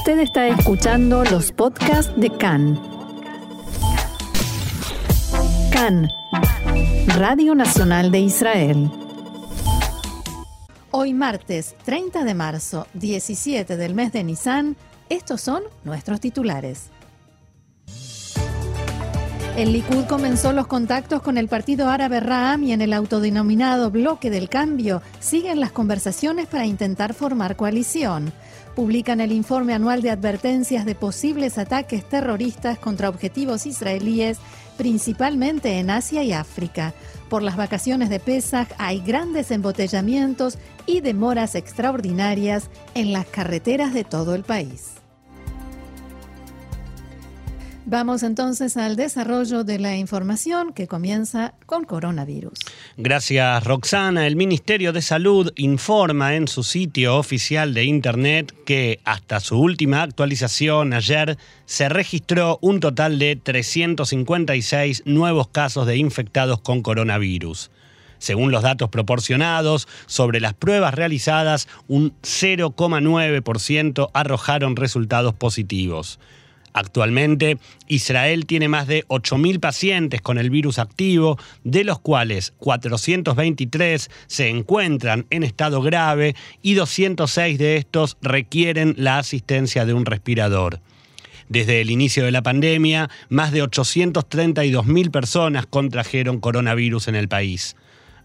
Usted está escuchando los podcasts de CAN. CAN, Radio Nacional de Israel. Hoy martes 30 de marzo, 17 del mes de Nisan, estos son nuestros titulares. El Likud comenzó los contactos con el partido árabe Raham y en el autodenominado Bloque del Cambio siguen las conversaciones para intentar formar coalición. Publican el informe anual de advertencias de posibles ataques terroristas contra objetivos israelíes, principalmente en Asia y África. Por las vacaciones de Pesach hay grandes embotellamientos y demoras extraordinarias en las carreteras de todo el país. Vamos entonces al desarrollo de la información que comienza con coronavirus. Gracias, Roxana. El Ministerio de Salud informa en su sitio oficial de Internet que hasta su última actualización ayer se registró un total de 356 nuevos casos de infectados con coronavirus. Según los datos proporcionados, sobre las pruebas realizadas, un 0,9% arrojaron resultados positivos. Actualmente, Israel tiene más de 8.000 pacientes con el virus activo, de los cuales 423 se encuentran en estado grave y 206 de estos requieren la asistencia de un respirador. Desde el inicio de la pandemia, más de 832.000 personas contrajeron coronavirus en el país.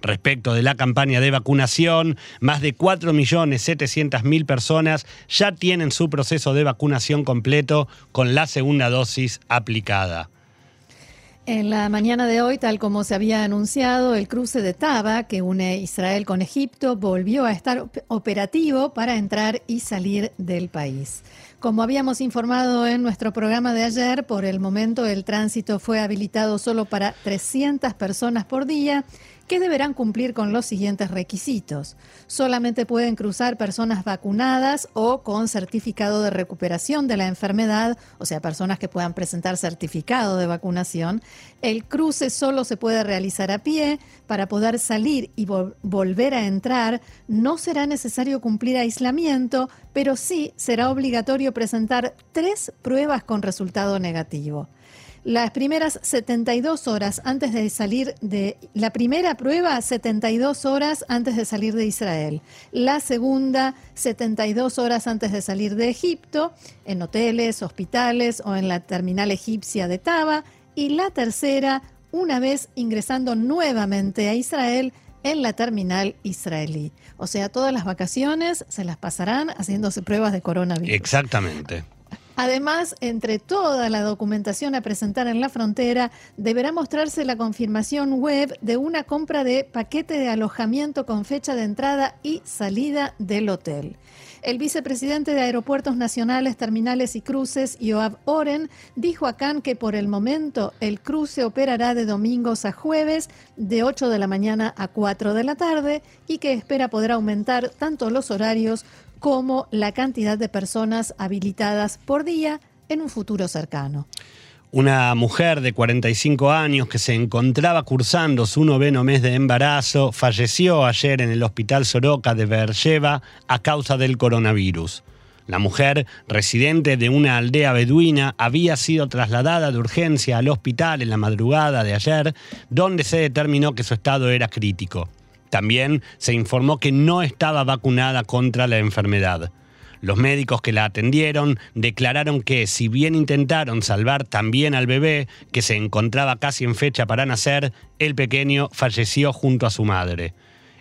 Respecto de la campaña de vacunación, más de 4.700.000 personas ya tienen su proceso de vacunación completo con la segunda dosis aplicada. En la mañana de hoy, tal como se había anunciado, el cruce de Taba, que une Israel con Egipto, volvió a estar operativo para entrar y salir del país. Como habíamos informado en nuestro programa de ayer, por el momento el tránsito fue habilitado solo para 300 personas por día que deberán cumplir con los siguientes requisitos. Solamente pueden cruzar personas vacunadas o con certificado de recuperación de la enfermedad, o sea, personas que puedan presentar certificado de vacunación. El cruce solo se puede realizar a pie. Para poder salir y volver a entrar, no será necesario cumplir aislamiento, pero sí será obligatorio presentar tres pruebas con resultado negativo las primeras 72 horas antes de salir de la primera prueba 72 horas antes de salir de Israel, la segunda 72 horas antes de salir de Egipto, en hoteles, hospitales o en la terminal egipcia de Taba y la tercera una vez ingresando nuevamente a Israel en la terminal israelí. O sea, todas las vacaciones se las pasarán haciéndose pruebas de coronavirus. Exactamente. Además, entre toda la documentación a presentar en la frontera, deberá mostrarse la confirmación web de una compra de paquete de alojamiento con fecha de entrada y salida del hotel. El vicepresidente de Aeropuertos Nacionales, Terminales y Cruces, Joab Oren, dijo a Cannes que por el momento el cruce operará de domingos a jueves de 8 de la mañana a 4 de la tarde y que espera poder aumentar tanto los horarios como la cantidad de personas habilitadas por día en un futuro cercano. Una mujer de 45 años que se encontraba cursando su noveno mes de embarazo falleció ayer en el hospital Soroka de Beersheba a causa del coronavirus. La mujer, residente de una aldea beduina, había sido trasladada de urgencia al hospital en la madrugada de ayer, donde se determinó que su estado era crítico. También se informó que no estaba vacunada contra la enfermedad. Los médicos que la atendieron declararon que si bien intentaron salvar también al bebé, que se encontraba casi en fecha para nacer, el pequeño falleció junto a su madre.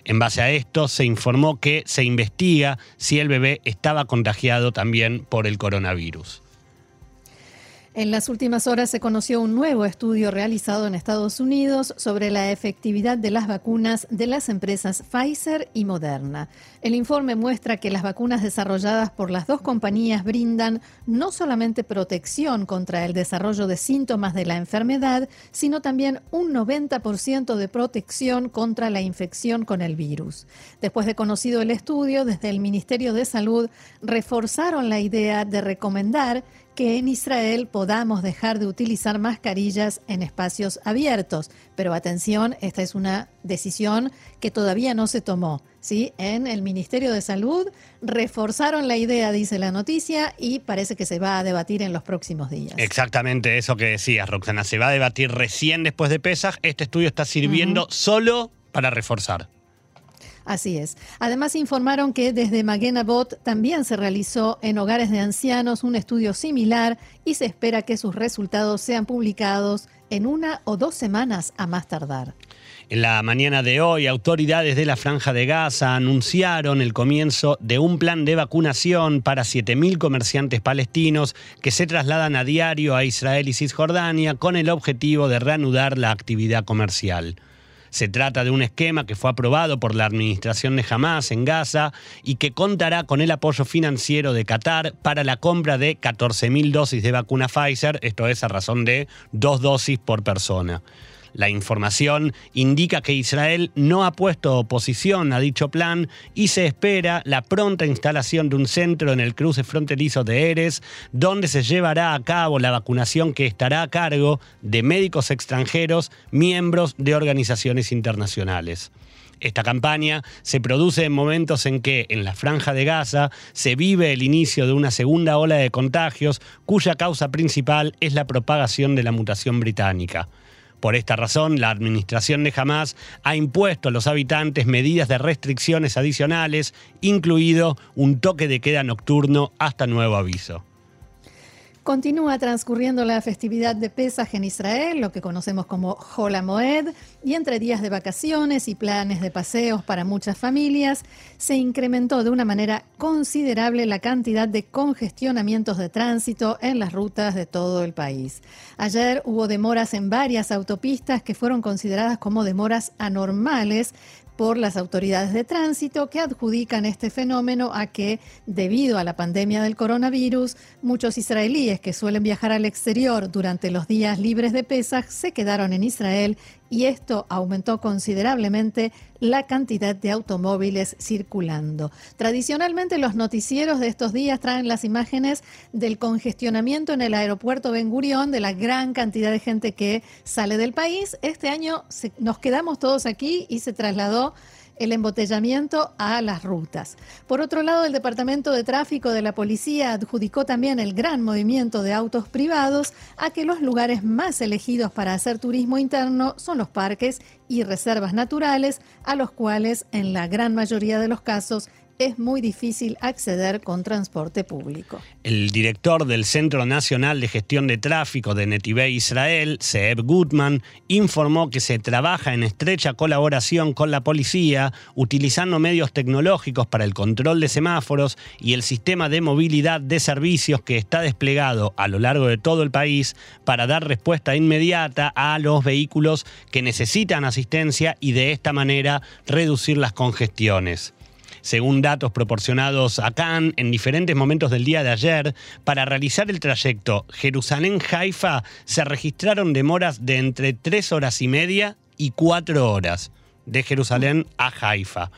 En base a esto, se informó que se investiga si el bebé estaba contagiado también por el coronavirus. En las últimas horas se conoció un nuevo estudio realizado en Estados Unidos sobre la efectividad de las vacunas de las empresas Pfizer y Moderna. El informe muestra que las vacunas desarrolladas por las dos compañías brindan no solamente protección contra el desarrollo de síntomas de la enfermedad, sino también un 90% de protección contra la infección con el virus. Después de conocido el estudio, desde el Ministerio de Salud reforzaron la idea de recomendar que en Israel podamos dejar de utilizar mascarillas en espacios abiertos. Pero atención, esta es una decisión que todavía no se tomó. ¿sí? En el Ministerio de Salud reforzaron la idea, dice la noticia, y parece que se va a debatir en los próximos días. Exactamente eso que decías, Roxana. Se va a debatir recién después de Pesach. Este estudio está sirviendo solo para reforzar. Así es. Además informaron que desde Magenabot también se realizó en hogares de ancianos un estudio similar y se espera que sus resultados sean publicados en una o dos semanas a más tardar. En la mañana de hoy, autoridades de la Franja de Gaza anunciaron el comienzo de un plan de vacunación para 7.000 comerciantes palestinos que se trasladan a diario a Israel y Cisjordania con el objetivo de reanudar la actividad comercial. Se trata de un esquema que fue aprobado por la administración de Hamas en Gaza y que contará con el apoyo financiero de Qatar para la compra de 14.000 dosis de vacuna Pfizer, esto es a razón de dos dosis por persona. La información indica que Israel no ha puesto oposición a dicho plan y se espera la pronta instalación de un centro en el cruce fronterizo de Eres, donde se llevará a cabo la vacunación que estará a cargo de médicos extranjeros, miembros de organizaciones internacionales. Esta campaña se produce en momentos en que en la franja de Gaza se vive el inicio de una segunda ola de contagios cuya causa principal es la propagación de la mutación británica. Por esta razón, la administración de Hamas ha impuesto a los habitantes medidas de restricciones adicionales, incluido un toque de queda nocturno hasta nuevo aviso. Continúa transcurriendo la festividad de Pesaj en Israel, lo que conocemos como Hol Moed, y entre días de vacaciones y planes de paseos para muchas familias, se incrementó de una manera considerable la cantidad de congestionamientos de tránsito en las rutas de todo el país. Ayer hubo demoras en varias autopistas que fueron consideradas como demoras anormales por las autoridades de tránsito que adjudican este fenómeno a que, debido a la pandemia del coronavirus, muchos israelíes que suelen viajar al exterior durante los días libres de Pesach se quedaron en Israel y esto aumentó considerablemente la cantidad de automóviles circulando. Tradicionalmente los noticieros de estos días traen las imágenes del congestionamiento en el aeropuerto Ben Gurión, de la gran cantidad de gente que sale del país. Este año nos quedamos todos aquí y se trasladó el embotellamiento a las rutas. Por otro lado, el Departamento de Tráfico de la Policía adjudicó también el gran movimiento de autos privados a que los lugares más elegidos para hacer turismo interno son los parques y reservas naturales, a los cuales en la gran mayoría de los casos es muy difícil acceder con transporte público. El director del Centro Nacional de Gestión de Tráfico de Netive Israel, Seb Gutman, informó que se trabaja en estrecha colaboración con la policía, utilizando medios tecnológicos para el control de semáforos y el sistema de movilidad de servicios que está desplegado a lo largo de todo el país para dar respuesta inmediata a los vehículos que necesitan asistencia y de esta manera reducir las congestiones según datos proporcionados a Cannes en diferentes momentos del día de ayer, para realizar el trayecto Jerusalén-Haifa se registraron demoras de entre tres horas y media y cuatro horas de Jerusalén a Haifa.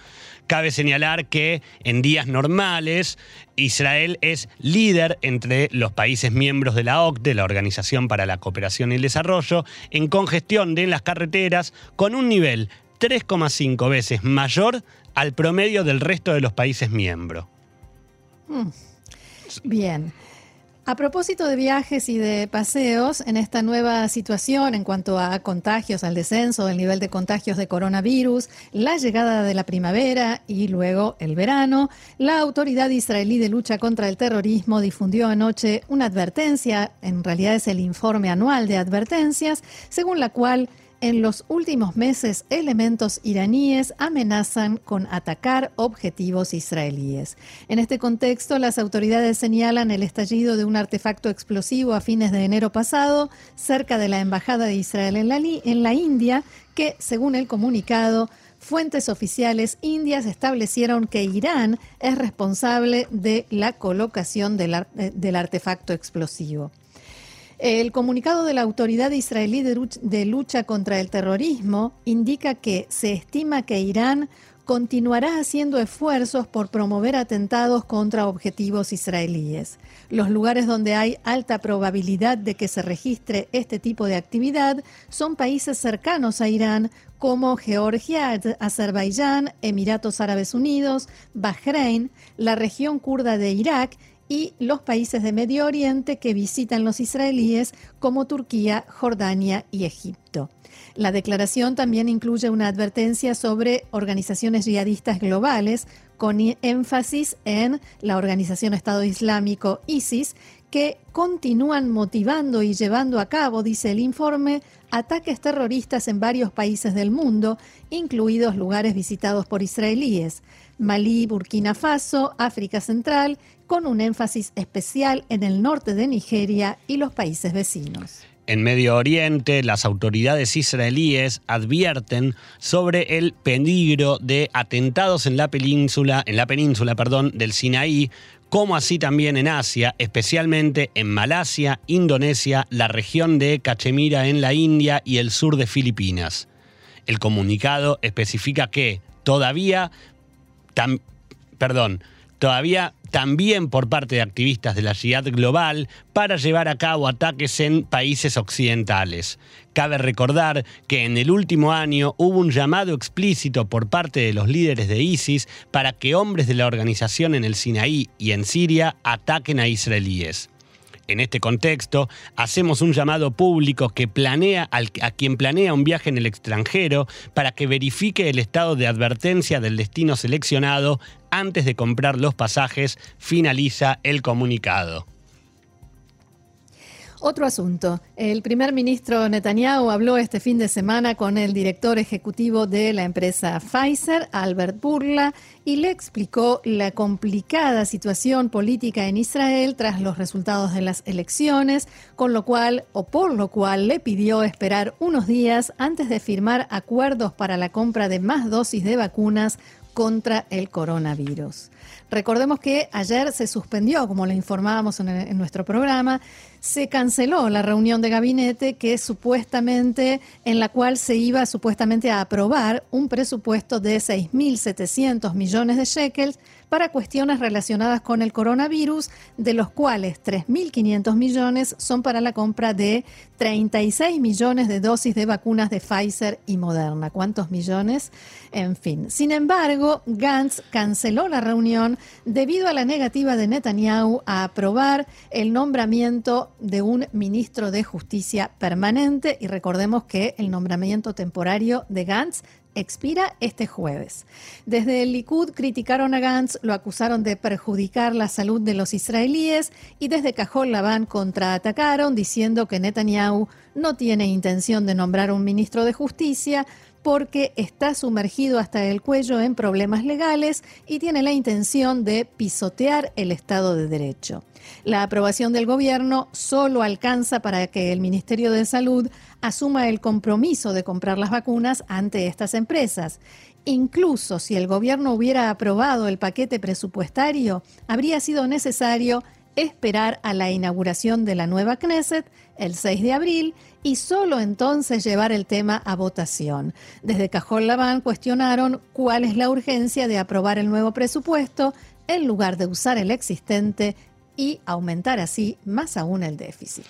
Cabe señalar que en días normales Israel es líder entre los países miembros de la OCDE, la Organización para la Cooperación y el Desarrollo, en congestión de las carreteras con un nivel 3,5 veces mayor al promedio del resto de los países miembros. Mm. Bien. A propósito de viajes y de paseos, en esta nueva situación en cuanto a contagios, al descenso del nivel de contagios de coronavirus, la llegada de la primavera y luego el verano, la Autoridad Israelí de Lucha contra el Terrorismo difundió anoche una advertencia, en realidad es el informe anual de advertencias, según la cual en los últimos meses, elementos iraníes amenazan con atacar objetivos israelíes. En este contexto, las autoridades señalan el estallido de un artefacto explosivo a fines de enero pasado cerca de la Embajada de Israel en la, India, que, según el comunicado, fuentes oficiales indias establecieron que Irán es responsable de la colocación del, eh, del artefacto explosivo. El comunicado de la Autoridad Israelí de Lucha contra el Terrorismo indica que se estima que Irán continuará haciendo esfuerzos por promover atentados contra objetivos israelíes. Los lugares donde hay alta probabilidad de que se registre este tipo de actividad son países cercanos a Irán como Georgia, Azerbaiyán, Emiratos Árabes Unidos, Bahrein, la región kurda de Irak y los países de Medio Oriente que visitan los israelíes como Turquía, Jordania y Egipto. La declaración también incluye una advertencia sobre organizaciones yihadistas globales con énfasis en la organización Estado Islámico ISIS, que continúan motivando y llevando a cabo, dice el informe, ataques terroristas en varios países del mundo, incluidos lugares visitados por israelíes, Malí, Burkina Faso, África Central, con un énfasis especial en el norte de Nigeria y los países vecinos. En Medio Oriente, las autoridades israelíes advierten sobre el peligro de atentados en la península, en la península, perdón, del Sinaí, como así también en Asia, especialmente en Malasia, Indonesia, la región de Cachemira en la India y el sur de Filipinas. El comunicado especifica que todavía, perdón, todavía también por parte de activistas de la ciudad global para llevar a cabo ataques en países occidentales. Cabe recordar que en el último año hubo un llamado explícito por parte de los líderes de ISIS para que hombres de la organización en el Sinaí y en Siria ataquen a israelíes. En este contexto, hacemos un llamado público que planea a quien planea un viaje en el extranjero para que verifique el estado de advertencia del destino seleccionado antes de comprar los pasajes, finaliza el comunicado. Otro asunto. El primer ministro Netanyahu habló este fin de semana con el director ejecutivo de la empresa Pfizer, Albert Burla, y le explicó la complicada situación política en Israel tras los resultados de las elecciones, con lo cual o por lo cual le pidió esperar unos días antes de firmar acuerdos para la compra de más dosis de vacunas contra el coronavirus. Recordemos que ayer se suspendió, como le informábamos en, nuestro programa, se canceló la reunión de gabinete que supuestamente, en la cual se iba supuestamente a aprobar un presupuesto de 6.700 millones de shekels para cuestiones relacionadas con el coronavirus, de los cuales 3.500 millones son para la compra de 36 millones de dosis de vacunas de Pfizer y Moderna. ¿Cuántos millones? En fin. Sin embargo, Gantz canceló la reunión debido a la negativa de Netanyahu a aprobar el nombramiento de un ministro de Justicia permanente y recordemos que el nombramiento temporario de Gantz expira este jueves. Desde el Likud criticaron a Gantz, lo acusaron de perjudicar la salud de los israelíes y desde Cajol Labán contraatacaron diciendo que Netanyahu no tiene intención de nombrar un ministro de justicia porque está sumergido hasta el cuello en problemas legales y tiene la intención de pisotear el Estado de Derecho. La aprobación del gobierno solo alcanza para que el Ministerio de Salud asuma el compromiso de comprar las vacunas ante estas empresas. Incluso si el gobierno hubiera aprobado el paquete presupuestario, habría sido necesario esperar a la inauguración de la nueva Knesset el 6 de abril y solo entonces llevar el tema a votación. Desde Cajón Labán cuestionaron cuál es la urgencia de aprobar el nuevo presupuesto en lugar de usar el existente y aumentar así más aún el déficit.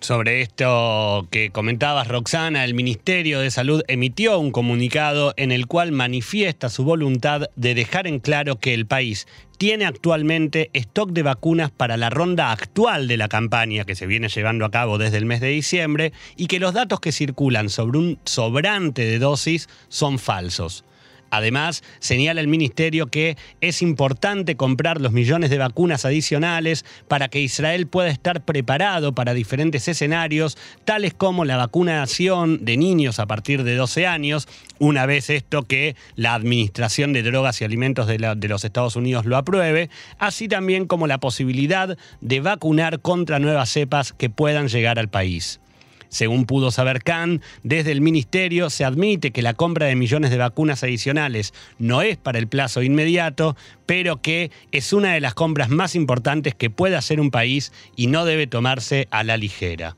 Sobre esto que comentabas, Roxana, el Ministerio de Salud emitió un comunicado en el cual manifiesta su voluntad de dejar en claro que el país tiene actualmente stock de vacunas para la ronda actual de la campaña que se viene llevando a cabo desde el mes de diciembre y que los datos que circulan sobre un sobrante de dosis son falsos. Además, señala el ministerio que es importante comprar los millones de vacunas adicionales para que Israel pueda estar preparado para diferentes escenarios, tales como la vacunación de niños a partir de 12 años, una vez esto que la Administración de Drogas y Alimentos de, los Estados Unidos lo apruebe, así también como la posibilidad de vacunar contra nuevas cepas que puedan llegar al país. Según pudo saber Khan, desde el ministerio se admite que la compra de millones de vacunas adicionales no es para el plazo inmediato, pero que es una de las compras más importantes que puede hacer un país y no debe tomarse a la ligera.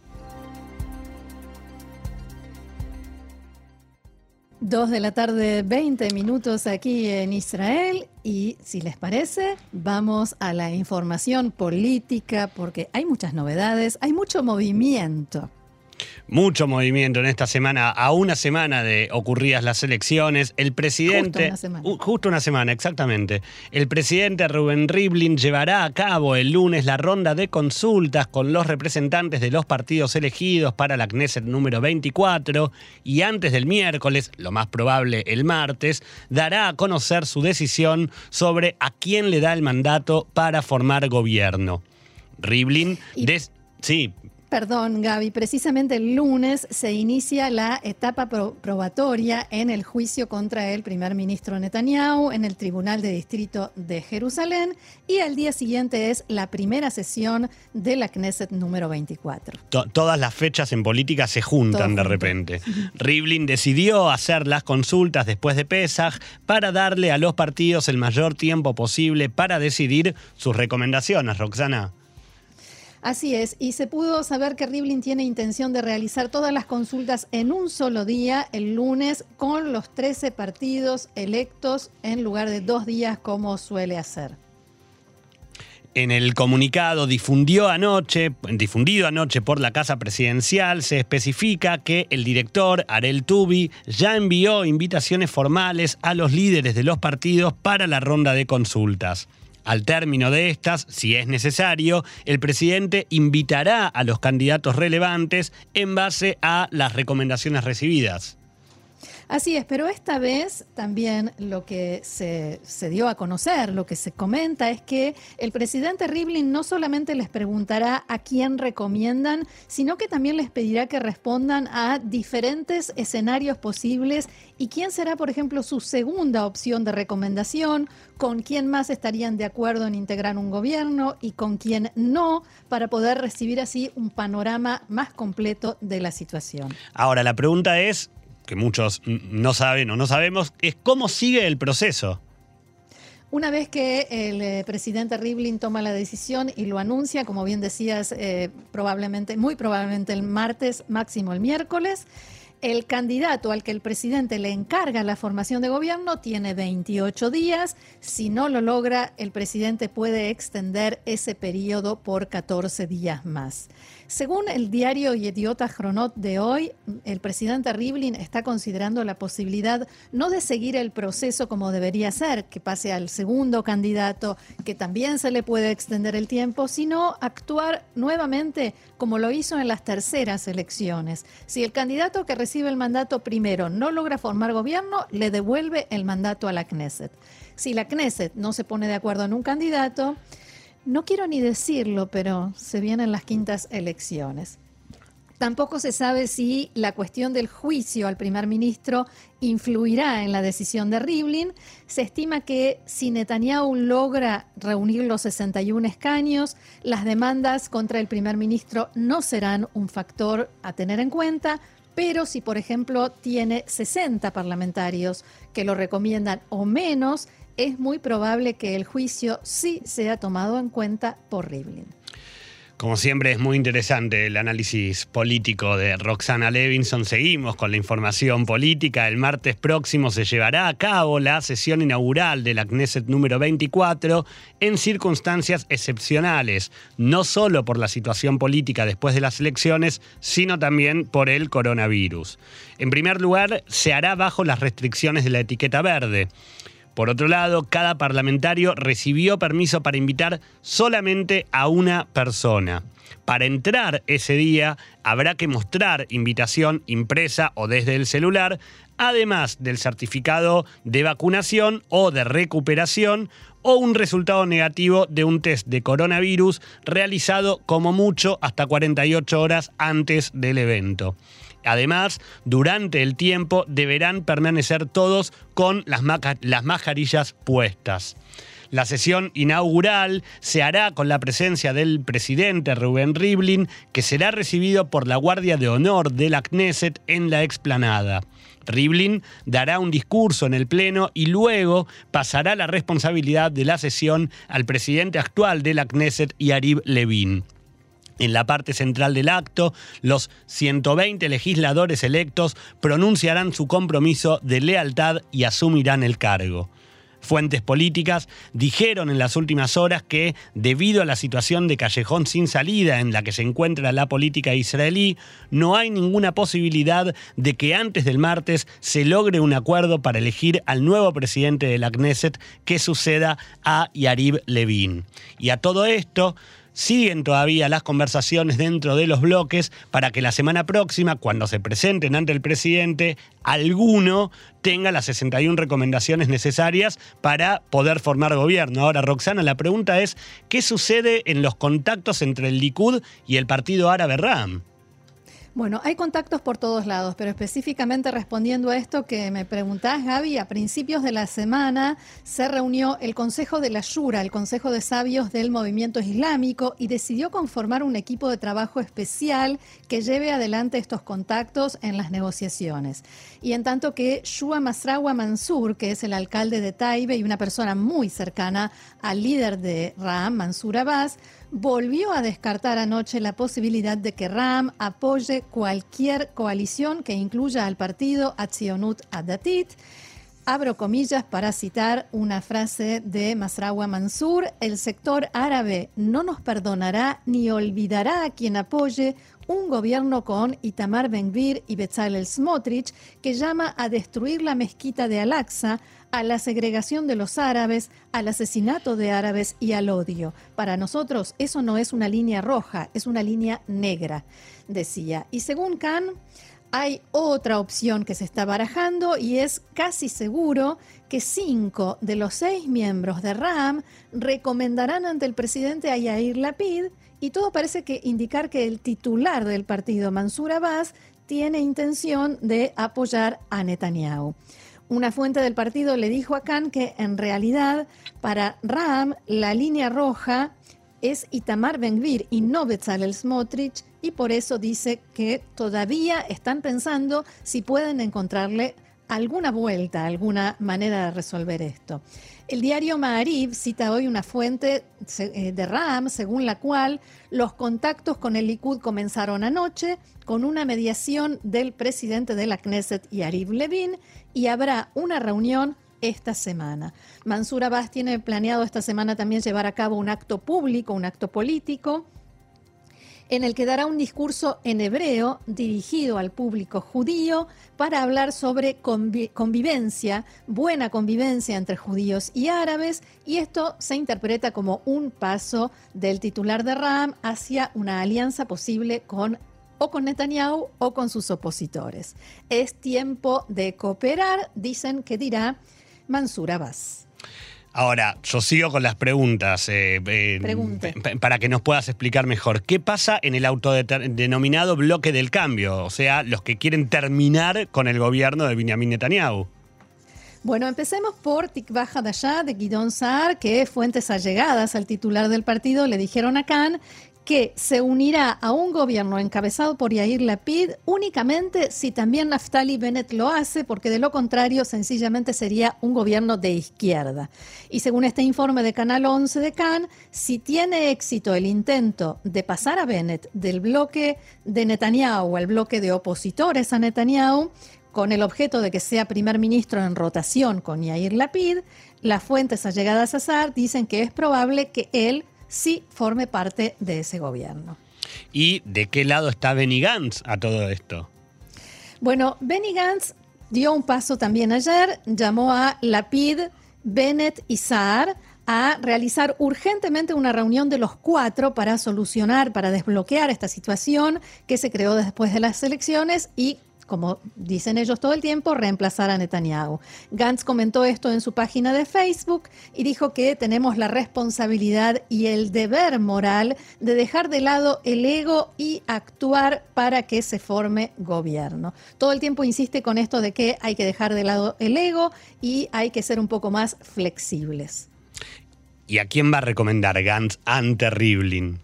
Dos de la tarde, 20 minutos aquí en Israel y si les parece, vamos a la información política porque hay muchas novedades, hay mucho movimiento mucho movimiento en esta semana, a una semana de ocurridas las elecciones. El presidente. Justo una semana. justo una semana, exactamente. El presidente Rubén Rivlin llevará a cabo el lunes la ronda de consultas con los representantes de los partidos elegidos para la Knesset número 24 y antes del miércoles, lo más probable el martes, dará a conocer su decisión sobre a quién le da el mandato para formar gobierno. Rivlin. Sí, Perdón, Gaby. Precisamente el lunes se inicia la etapa probatoria en el juicio contra el primer ministro Netanyahu en el Tribunal de Distrito de Jerusalén y el día siguiente es la primera sesión de la Knesset número 24. todas las fechas en política se juntan de repente. Rivlin decidió hacer las consultas después de Pesach para darle a los partidos el mayor tiempo posible para decidir sus recomendaciones, Roxana. Así es, y se pudo saber que Rivlin tiene intención de realizar todas las consultas en un solo día, el lunes, con los 13 partidos electos en lugar de dos días como suele hacer. En el comunicado difundió anoche, difundido anoche por la Casa Presidencial, se especifica que el director, Arel Tubi, ya envió invitaciones formales a los líderes de los partidos para la ronda de consultas. Al término de estas, si es necesario, el presidente invitará a los candidatos relevantes en base a las recomendaciones recibidas. Así es, pero esta vez también lo que se, dio a conocer, lo que se comenta es que el presidente Rivlin no solamente les preguntará a quién recomiendan, sino que también les pedirá que respondan a diferentes escenarios posibles y quién será, por ejemplo, su segunda opción de recomendación, con quién más estarían de acuerdo en integrar un gobierno y con quién no, para poder recibir así un panorama más completo de la situación. Ahora, la pregunta es, que muchos no saben o no sabemos, es cómo sigue el proceso. Una vez que el eh, presidente Rivlin toma la decisión y lo anuncia, como bien decías, eh, probablemente, muy probablemente el martes, máximo el miércoles, el candidato al que el presidente le encarga la formación de gobierno tiene 28 días. Si no lo logra, el presidente puede extender ese periodo por 14 días más. Según el diario Yediota Chronot de hoy, el presidente Rivlin está considerando la posibilidad no de seguir el proceso como debería ser, que pase al segundo candidato, que también se le puede extender el tiempo, sino actuar nuevamente como lo hizo en las terceras elecciones. Si el candidato que recibe el mandato primero no logra formar gobierno, le devuelve el mandato a la Knesset. Si la Knesset no se pone de acuerdo en un candidato, no quiero ni decirlo, pero se vienen las quintas elecciones. Tampoco se sabe si la cuestión del juicio al primer ministro influirá en la decisión de Rivlin. Se estima que si Netanyahu logra reunir los 61 escaños, las demandas contra el primer ministro no serán un factor a tener en cuenta, pero si, por ejemplo, tiene 60 parlamentarios que lo recomiendan o menos, es muy probable que el juicio sí sea tomado en cuenta por Rivlin. Como siempre es muy interesante el análisis político de Roxana Levinson. Seguimos con la información política. El martes próximo se llevará a cabo la sesión inaugural de la Knesset número 24 en circunstancias excepcionales, no solo por la situación política después de las elecciones, sino también por el coronavirus. En primer lugar, se hará bajo las restricciones de la etiqueta verde. Por otro lado, cada parlamentario recibió permiso para invitar solamente a una persona. Para entrar ese día habrá que mostrar invitación impresa o desde el celular, además del certificado de vacunación o de recuperación o un resultado negativo de un test de coronavirus realizado como mucho hasta 48 horas antes del evento. Además, durante el tiempo deberán permanecer todos con las, las mascarillas puestas. La sesión inaugural se hará con la presencia del presidente Rubén Rivlin, que será recibido por la Guardia de Honor de la Knesset en la explanada. Rivlin dará un discurso en el Pleno y luego pasará la responsabilidad de la sesión al presidente actual de la Knesset, Yarib Levin. En la parte central del acto, los 120 legisladores electos pronunciarán su compromiso de lealtad y asumirán el cargo. Fuentes políticas dijeron en las últimas horas que, debido a la situación de callejón sin salida en la que se encuentra la política israelí, no hay ninguna posibilidad de que antes del martes se logre un acuerdo para elegir al nuevo presidente de la Knesset que suceda a Yarib Levin. Y a todo esto, siguen todavía las conversaciones dentro de los bloques para que la semana próxima, cuando se presenten ante el presidente, alguno tenga las 61 recomendaciones necesarias para poder formar gobierno. Ahora, Roxana, la pregunta es, ¿qué sucede en los contactos entre el Likud y el partido árabe RAM? Bueno, hay contactos por todos lados, pero específicamente respondiendo a esto que me preguntás, Gaby, a principios de la semana se reunió el Consejo de la Shura, el Consejo de Sabios del Movimiento Islámico, y decidió conformar un equipo de trabajo especial que lleve adelante estos contactos en las negociaciones. Y en tanto que Shua Masrawa Mansur, que es el alcalde de Taibe y una persona muy cercana al líder de Ram, Mansur Abbas, volvió a descartar anoche la posibilidad de que Ram apoye cualquier coalición que incluya al partido Atzionut Adatit. Abro comillas para citar una frase de Masrawa Mansur, el sector árabe no nos perdonará ni olvidará a quien apoye un gobierno con Itamar Ben-Gvir y Bezalel Smotrich que llama a destruir la mezquita de Al-Aqsa, a la segregación de los árabes, al asesinato de árabes y al odio. Para nosotros eso no es una línea roja, es una línea negra, decía. Y según Khan, hay otra opción que se está barajando y es casi seguro que cinco de los seis miembros de RAM recomendarán ante el presidente a Yair Lapid y todo parece que indicar que el titular del partido, Mansur Abbas, tiene intención de apoyar a Netanyahu. Una fuente del partido le dijo a Khan que en realidad para Ram la línea roja es Itamar Ben-Gvir y no Bezalel Smotrich y por eso dice que todavía están pensando si pueden encontrarle alguna vuelta, alguna manera de resolver esto. El diario Maariv cita hoy una fuente eh, de RAM según la cual los contactos con el Likud comenzaron anoche con una mediación del presidente de la Knesset, Yariv Levin, y habrá una reunión esta semana. Mansur Abbas tiene planeado esta semana también llevar a cabo un acto público, un acto político, en el que dará un discurso en hebreo dirigido al público judío para hablar sobre convivencia, buena convivencia entre judíos y árabes, y esto se interpreta como un paso del titular de Ram hacia una alianza posible con o con Netanyahu o con sus opositores. Es tiempo de cooperar, dicen que dirá Mansur Abbas. Ahora, yo sigo con las preguntas eh, para que nos puedas explicar mejor. ¿Qué pasa en el autodenominado bloque del cambio? O sea, los que quieren terminar con el gobierno de Benjamin Netanyahu. Bueno, empecemos por Tikva Hadashah de Guidón Saar, que fuentes allegadas al titular del partido le dijeron a Khan que se unirá a un gobierno encabezado por Yair Lapid únicamente si también Naftali Bennett lo hace, porque de lo contrario sencillamente sería un gobierno de izquierda. Y según este informe de Canal 11 de Cannes, si tiene éxito el intento de pasar a Bennett del bloque de Netanyahu al bloque de opositores a Netanyahu, con el objeto de que sea primer ministro en rotación con Yair Lapid, las fuentes allegadas a Sar dicen que es probable que él sí forme parte de ese gobierno. ¿Y de qué lado está Benny Gantz a todo esto? Bueno, Benny Gantz dio un paso también ayer, llamó a Lapid, Bennett y Saar a realizar urgentemente una reunión de los cuatro para solucionar, para desbloquear esta situación que se creó después de las elecciones y como dicen ellos todo el tiempo, reemplazar a Netanyahu. Gantz comentó esto en su página de Facebook y dijo que tenemos la responsabilidad y el deber moral de dejar de lado el ego y actuar para que se forme gobierno. Todo el tiempo insiste con esto de que hay que dejar de lado el ego y hay que ser un poco más flexibles. ¿Y a quién va a recomendar Gantz ante Rivlin?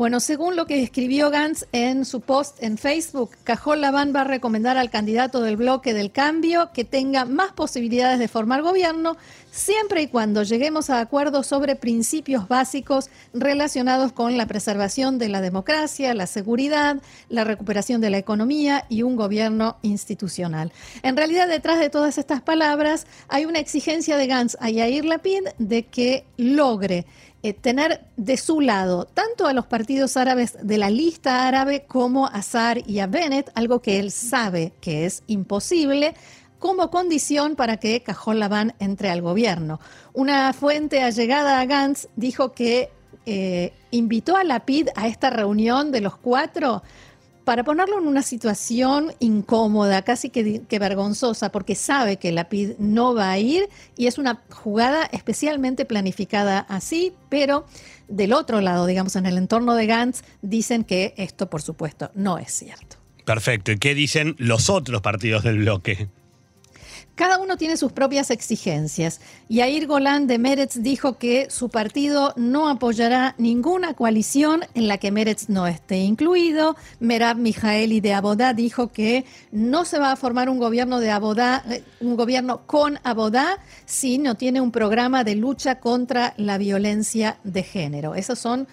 Bueno, según lo que escribió Gantz en su post en Facebook, Cajol Laván va a recomendar al candidato del bloque del cambio que tenga más posibilidades de formar gobierno, siempre y cuando lleguemos a acuerdos sobre principios básicos relacionados con la preservación de la democracia, la seguridad, la recuperación de la economía y un gobierno institucional. En realidad, detrás de todas estas palabras hay una exigencia de Gantz a Yair Lapid de que logre eh, tener de su lado tanto a los partidos árabes de la lista árabe como a Sar y a Bennett, algo que él sabe que es imposible, como condición para que Cajón Labán entre al gobierno. Una fuente allegada a Gantz dijo que eh, invitó a Lapid a esta reunión de los cuatro para ponerlo en una situación incómoda, casi que, vergonzosa, porque sabe que la PID no va a ir y es una jugada especialmente planificada así, pero del otro lado, digamos, en el entorno de Gantz, dicen que esto, por supuesto, no es cierto. Perfecto. ¿Y qué dicen los otros partidos del bloque? Cada uno tiene sus propias exigencias. Yair Golan de Meretz dijo que su partido no apoyará ninguna coalición en la que Meretz no esté incluido. Merab Mijaeli de Abodá dijo que no se va a formar un gobierno de Abodá, eh, un gobierno con Abodá si no tiene un programa de lucha contra la violencia de género. Esas son,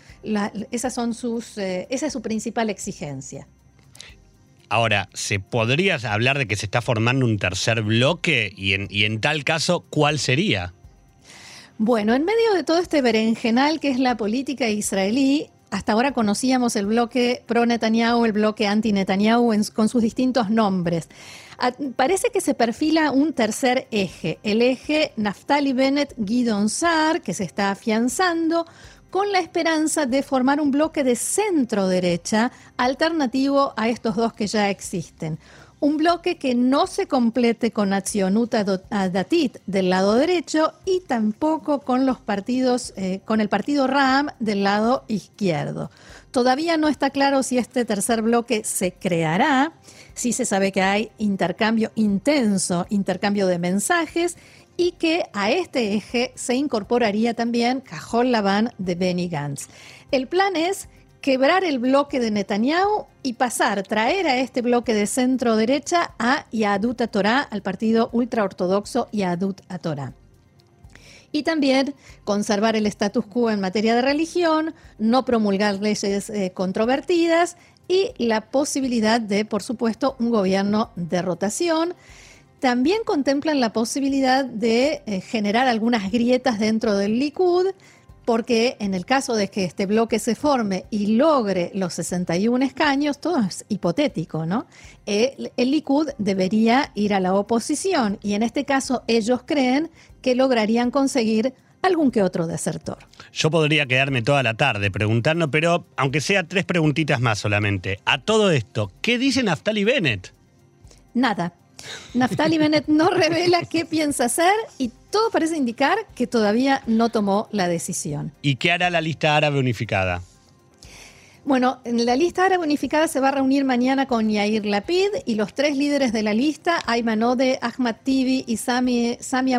esas son sus, eh, esa es su principal exigencia. Ahora, ¿se podría hablar de que se está formando un tercer bloque? Y en, tal caso, ¿cuál sería? Bueno, en medio de todo este berenjenal que es la política israelí, hasta ahora conocíamos el bloque pro-Netanyahu, el bloque anti-Netanyahu con sus distintos nombres. parece que se perfila un tercer eje, el eje Naftali Bennett Gidon Sar, que se está afianzando, con la esperanza de formar un bloque de centro derecha alternativo a estos dos que ya existen. Un bloque que no se complete con Accionuta Datit del lado derecho y tampoco con los partidos, eh, con el partido RAM del lado izquierdo. Todavía no está claro si este tercer bloque se creará. Sí se sabe que hay intercambio intenso, intercambio de mensajes y que a este eje se incorporaría también Cajol Laván de Benny Gantz. El plan es quebrar el bloque de Netanyahu y pasar, traer a este bloque de centro derecha a Yadut Torah, al partido ultraortodoxo Yadut Torah. Y también conservar el status quo en materia de religión, no promulgar leyes eh, controvertidas y la posibilidad de, por supuesto, un gobierno de rotación. También contemplan la posibilidad de eh, generar algunas grietas dentro del Likud, porque en el caso de que este bloque se forme y logre los 61 escaños, todo es hipotético, ¿no? el Likud debería ir a la oposición y en este caso ellos creen que lograrían conseguir algún que otro desertor. Yo podría quedarme toda la tarde preguntando, pero aunque sea tres preguntitas más solamente. A todo esto, ¿qué dice Naftali Bennett? Nada. Naftali Bennett no revela qué piensa hacer y todo parece indicar que todavía no tomó la decisión. ¿Y qué hará la lista árabe unificada? Bueno, en la lista árabe unificada se va a reunir mañana con Yair Lapid y los tres líderes de la lista, Ayman Ode, Ahmad Tibi y Sami, Sami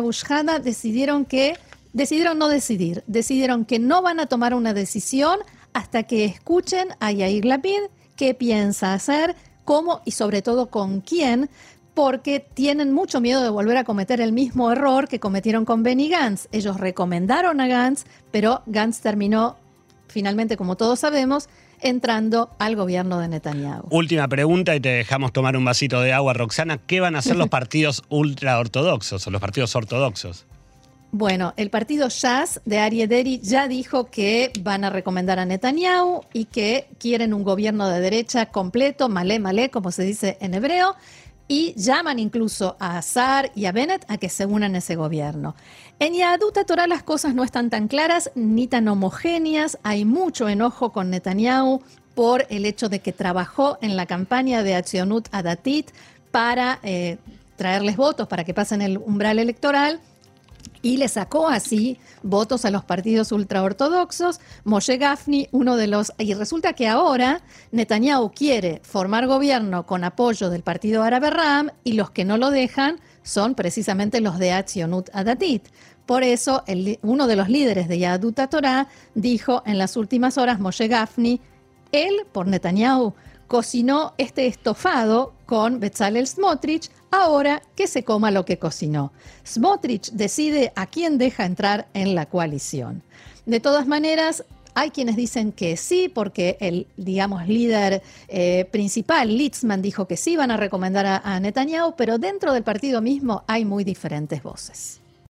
decidieron que decidieron no decidir, decidieron que no van a tomar una decisión hasta que escuchen a Yair Lapid qué piensa hacer, cómo y sobre todo con quién porque tienen mucho miedo de volver a cometer el mismo error que cometieron con Benny Gantz. Ellos recomendaron a Gantz, pero Gantz terminó finalmente, como todos sabemos, entrando al gobierno de Netanyahu. Última pregunta y te dejamos tomar un vasito de agua, Roxana. ¿Qué van a hacer los partidos ultraortodoxos o los partidos ortodoxos? Bueno, el partido Jazz de Ariederi ya dijo que van a recomendar a Netanyahu y que quieren un gobierno de derecha completo, malé, malé, como se dice en hebreo y llaman incluso a Azar y a Bennett a que se unan a ese gobierno. En Yaduta Torah las cosas no están tan claras ni tan homogéneas. Hay mucho enojo con Netanyahu por el hecho de que trabajó en la campaña de Accionut Adatit para eh, traerles votos para que pasen el umbral electoral y le sacó así votos a los partidos ultraortodoxos. Moshe Gafni, uno de los... Y resulta que ahora Netanyahu quiere formar gobierno con apoyo del partido árabe Ram y los que no lo dejan son precisamente los de Atzionut Adatit. Por eso, uno de los líderes de Yadut Torah dijo en las últimas horas, Moshe Gafni, Él, por Netanyahu, cocinó este estofado con Bezalel Smotrich, ahora que se coma lo que cocinó. Smotrich decide a quién deja entrar en la coalición. De todas maneras, hay quienes dicen que sí, porque el, digamos, líder eh, principal, Litzman, dijo que sí van a recomendar a Netanyahu, pero dentro del partido mismo hay muy diferentes voces.